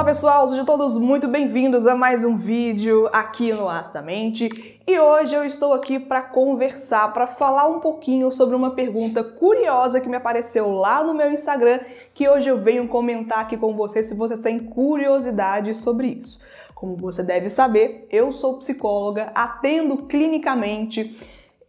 Olá pessoal, sejam todos muito bem-vindos a mais um vídeo aqui no Astamente. E hoje eu estou aqui para conversar, para falar um pouquinho sobre uma pergunta curiosa que me apareceu lá no meu Instagram, que hoje eu venho comentar aqui com você se você tem curiosidade sobre isso. Como você deve saber, eu sou psicóloga, atendo clinicamente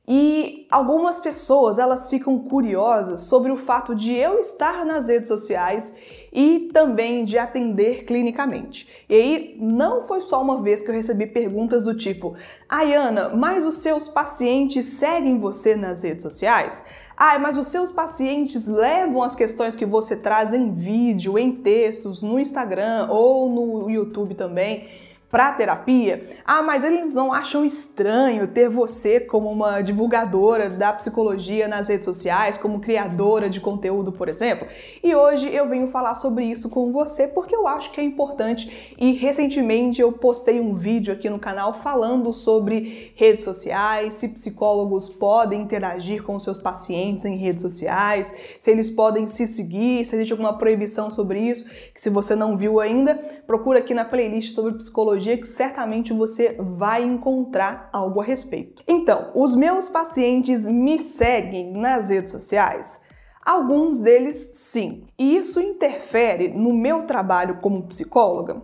e algumas pessoas elas ficam curiosas sobre o fato de eu estar nas redes sociais e também de atender clinicamente. E aí não foi só uma vez que eu recebi perguntas do tipo: "Ayana, mas os seus pacientes seguem você nas redes sociais?" Ah, mas os seus pacientes levam as questões que você traz em vídeo, em textos, no Instagram ou no YouTube também para terapia, ah, mas eles não acham estranho ter você como uma divulgadora da psicologia nas redes sociais, como criadora de conteúdo, por exemplo. E hoje eu venho falar sobre isso com você porque eu acho que é importante e recentemente eu postei um vídeo aqui no canal falando sobre redes sociais, se psicólogos podem interagir com seus pacientes em redes sociais, se eles podem se seguir, se existe alguma proibição sobre isso, que se você não viu ainda, procura aqui na playlist sobre psicologia que certamente você vai encontrar algo a respeito. Então, os meus pacientes me seguem nas redes sociais? Alguns deles sim. E isso interfere no meu trabalho como psicóloga?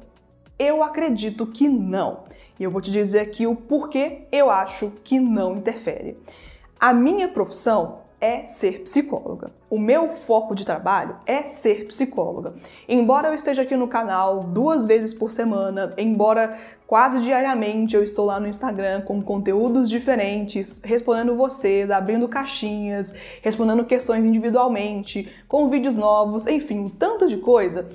Eu acredito que não. E eu vou te dizer aqui o porquê eu acho que não interfere. A minha profissão é ser psicóloga. O meu foco de trabalho é ser psicóloga. Embora eu esteja aqui no canal duas vezes por semana, embora quase diariamente eu estou lá no Instagram com conteúdos diferentes, respondendo vocês, abrindo caixinhas, respondendo questões individualmente, com vídeos novos, enfim, um tanto de coisa.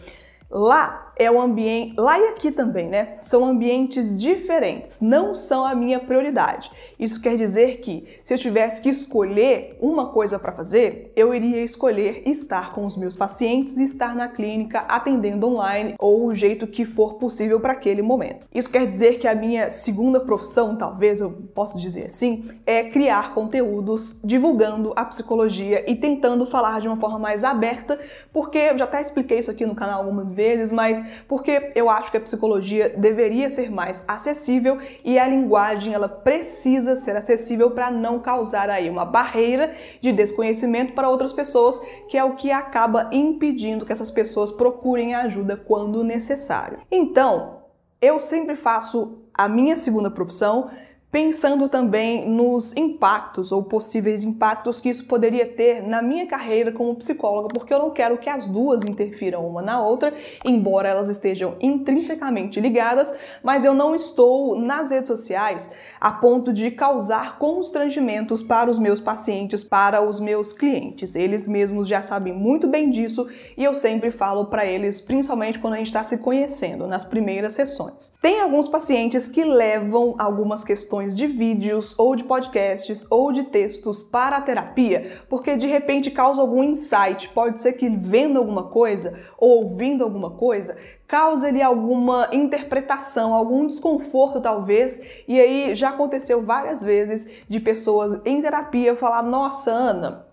Lá é o ambiente, lá e aqui também, né? São ambientes diferentes, não são a minha prioridade. Isso quer dizer que se eu tivesse que escolher uma coisa para fazer, eu iria escolher estar com os meus pacientes e estar na clínica atendendo online ou o jeito que for possível para aquele momento. Isso quer dizer que a minha segunda profissão, talvez eu possa dizer assim, é criar conteúdos divulgando a psicologia e tentando falar de uma forma mais aberta, porque eu já até expliquei isso aqui no canal algumas vezes, mas porque eu acho que a psicologia deveria ser mais acessível e a linguagem ela precisa ser acessível para não causar aí uma barreira de desconhecimento para outras pessoas, que é o que acaba impedindo que essas pessoas procurem ajuda quando necessário. Então, eu sempre faço a minha segunda profissão pensando também nos impactos ou possíveis impactos que isso poderia ter na minha carreira como psicóloga, porque eu não quero que as duas interfiram uma na outra, embora elas estejam intrinsecamente ligadas, mas eu não estou nas redes sociais a ponto de causar constrangimentos para os meus pacientes, para os meus clientes. Eles mesmos já sabem muito bem disso e eu sempre falo para eles, principalmente quando a gente está se conhecendo nas primeiras sessões. Tem alguns pacientes que levam algumas questões de vídeos ou de podcasts ou de textos para a terapia, porque de repente causa algum insight. Pode ser que vendo alguma coisa ou ouvindo alguma coisa cause-lhe alguma interpretação, algum desconforto talvez. E aí já aconteceu várias vezes de pessoas em terapia falar: "Nossa, Ana,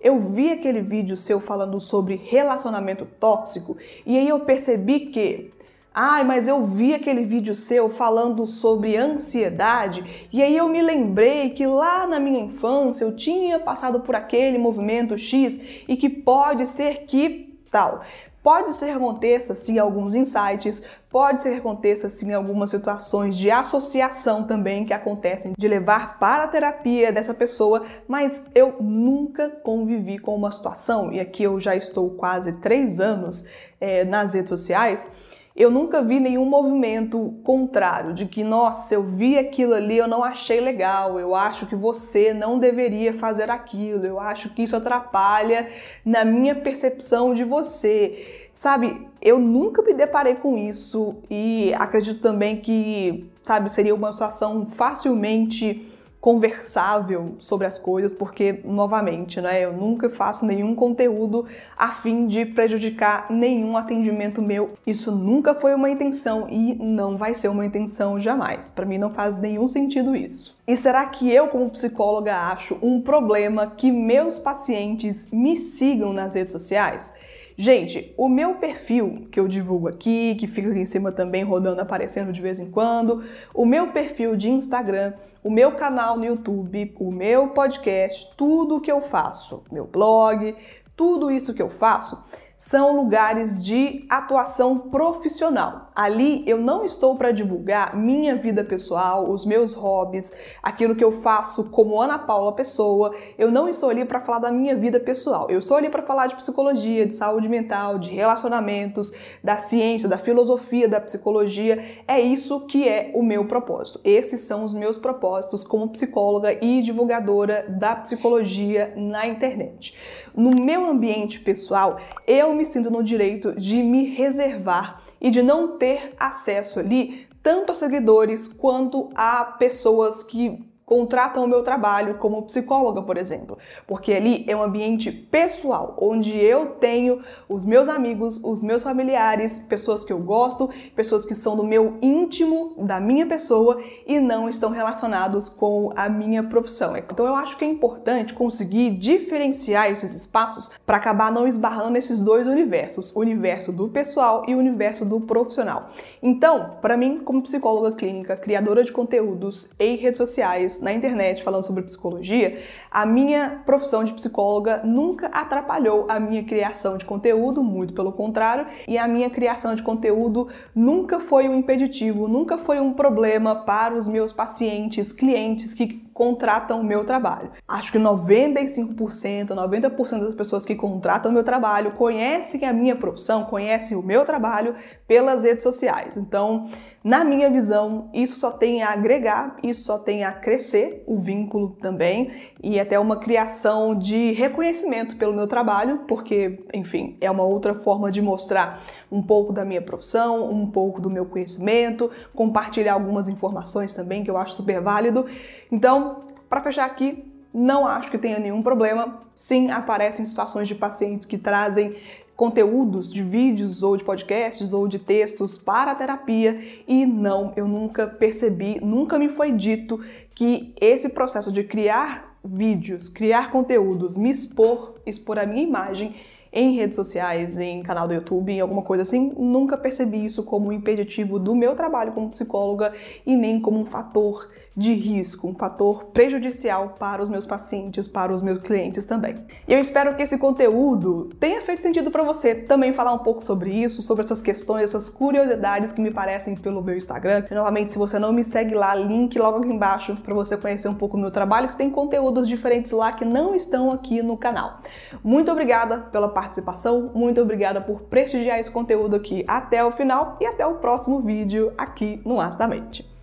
eu vi aquele vídeo seu falando sobre relacionamento tóxico e aí eu percebi que Ai, mas eu vi aquele vídeo seu falando sobre ansiedade e aí eu me lembrei que lá na minha infância eu tinha passado por aquele movimento X e que pode ser que tal. Pode ser que aconteça sim alguns insights, pode ser que aconteça sim algumas situações de associação também que acontecem de levar para a terapia dessa pessoa, mas eu nunca convivi com uma situação, e aqui eu já estou quase três anos é, nas redes sociais eu nunca vi nenhum movimento contrário, de que, nossa, eu vi aquilo ali, eu não achei legal, eu acho que você não deveria fazer aquilo, eu acho que isso atrapalha na minha percepção de você. Sabe, eu nunca me deparei com isso e acredito também que, sabe, seria uma situação facilmente conversável sobre as coisas, porque, novamente, né, eu nunca faço nenhum conteúdo a fim de prejudicar nenhum atendimento meu. Isso nunca foi uma intenção e não vai ser uma intenção jamais. Para mim não faz nenhum sentido isso. E será que eu, como psicóloga, acho um problema que meus pacientes me sigam nas redes sociais? Gente, o meu perfil que eu divulgo aqui, que fica aqui em cima também rodando, aparecendo de vez em quando, o meu perfil de Instagram, o meu canal no YouTube, o meu podcast, tudo que eu faço, meu blog, tudo isso que eu faço são lugares de atuação profissional. Ali eu não estou para divulgar minha vida pessoal, os meus hobbies, aquilo que eu faço como Ana Paula Pessoa. Eu não estou ali para falar da minha vida pessoal. Eu estou ali para falar de psicologia, de saúde mental, de relacionamentos, da ciência, da filosofia, da psicologia. É isso que é o meu propósito. Esses são os meus propósitos como psicóloga e divulgadora da psicologia na internet. No meu ambiente pessoal, eu eu me sinto no direito de me reservar e de não ter acesso ali tanto a seguidores quanto a pessoas que contratam o meu trabalho como psicóloga, por exemplo, porque ali é um ambiente pessoal, onde eu tenho os meus amigos, os meus familiares, pessoas que eu gosto, pessoas que são do meu íntimo, da minha pessoa e não estão relacionados com a minha profissão. Então eu acho que é importante conseguir diferenciar esses espaços para acabar não esbarrando nesses dois universos, o universo do pessoal e o universo do profissional. Então, para mim, como psicóloga clínica, criadora de conteúdos em redes sociais, na internet falando sobre psicologia, a minha profissão de psicóloga nunca atrapalhou a minha criação de conteúdo, muito pelo contrário, e a minha criação de conteúdo nunca foi um impeditivo, nunca foi um problema para os meus pacientes, clientes que contratam o meu trabalho. Acho que 95%, 90% das pessoas que contratam o meu trabalho conhecem a minha profissão, conhecem o meu trabalho pelas redes sociais. Então, na minha visão, isso só tem a agregar, isso só tem a crescer o vínculo também e até uma criação de reconhecimento pelo meu trabalho, porque, enfim, é uma outra forma de mostrar um pouco da minha profissão, um pouco do meu conhecimento, compartilhar algumas informações também que eu acho super válido. Então, para fechar aqui, não acho que tenha nenhum problema. Sim, aparecem situações de pacientes que trazem conteúdos de vídeos ou de podcasts ou de textos para a terapia e não, eu nunca percebi, nunca me foi dito que esse processo de criar vídeos, criar conteúdos, me expor, expor a minha imagem em redes sociais, em canal do YouTube, em alguma coisa assim, nunca percebi isso como um impeditivo do meu trabalho como psicóloga e nem como um fator de risco, um fator prejudicial para os meus pacientes, para os meus clientes também. E eu espero que esse conteúdo tenha feito sentido para você também falar um pouco sobre isso, sobre essas questões, essas curiosidades que me parecem pelo meu Instagram. E, novamente, se você não me segue lá, link logo aqui embaixo para você conhecer um pouco do meu trabalho, que tem conteúdos diferentes lá que não estão aqui no canal. Muito obrigada pela participação muito obrigada por prestigiar esse conteúdo aqui até o final e até o próximo vídeo aqui no Astamente.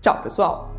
Tchau, pessoal!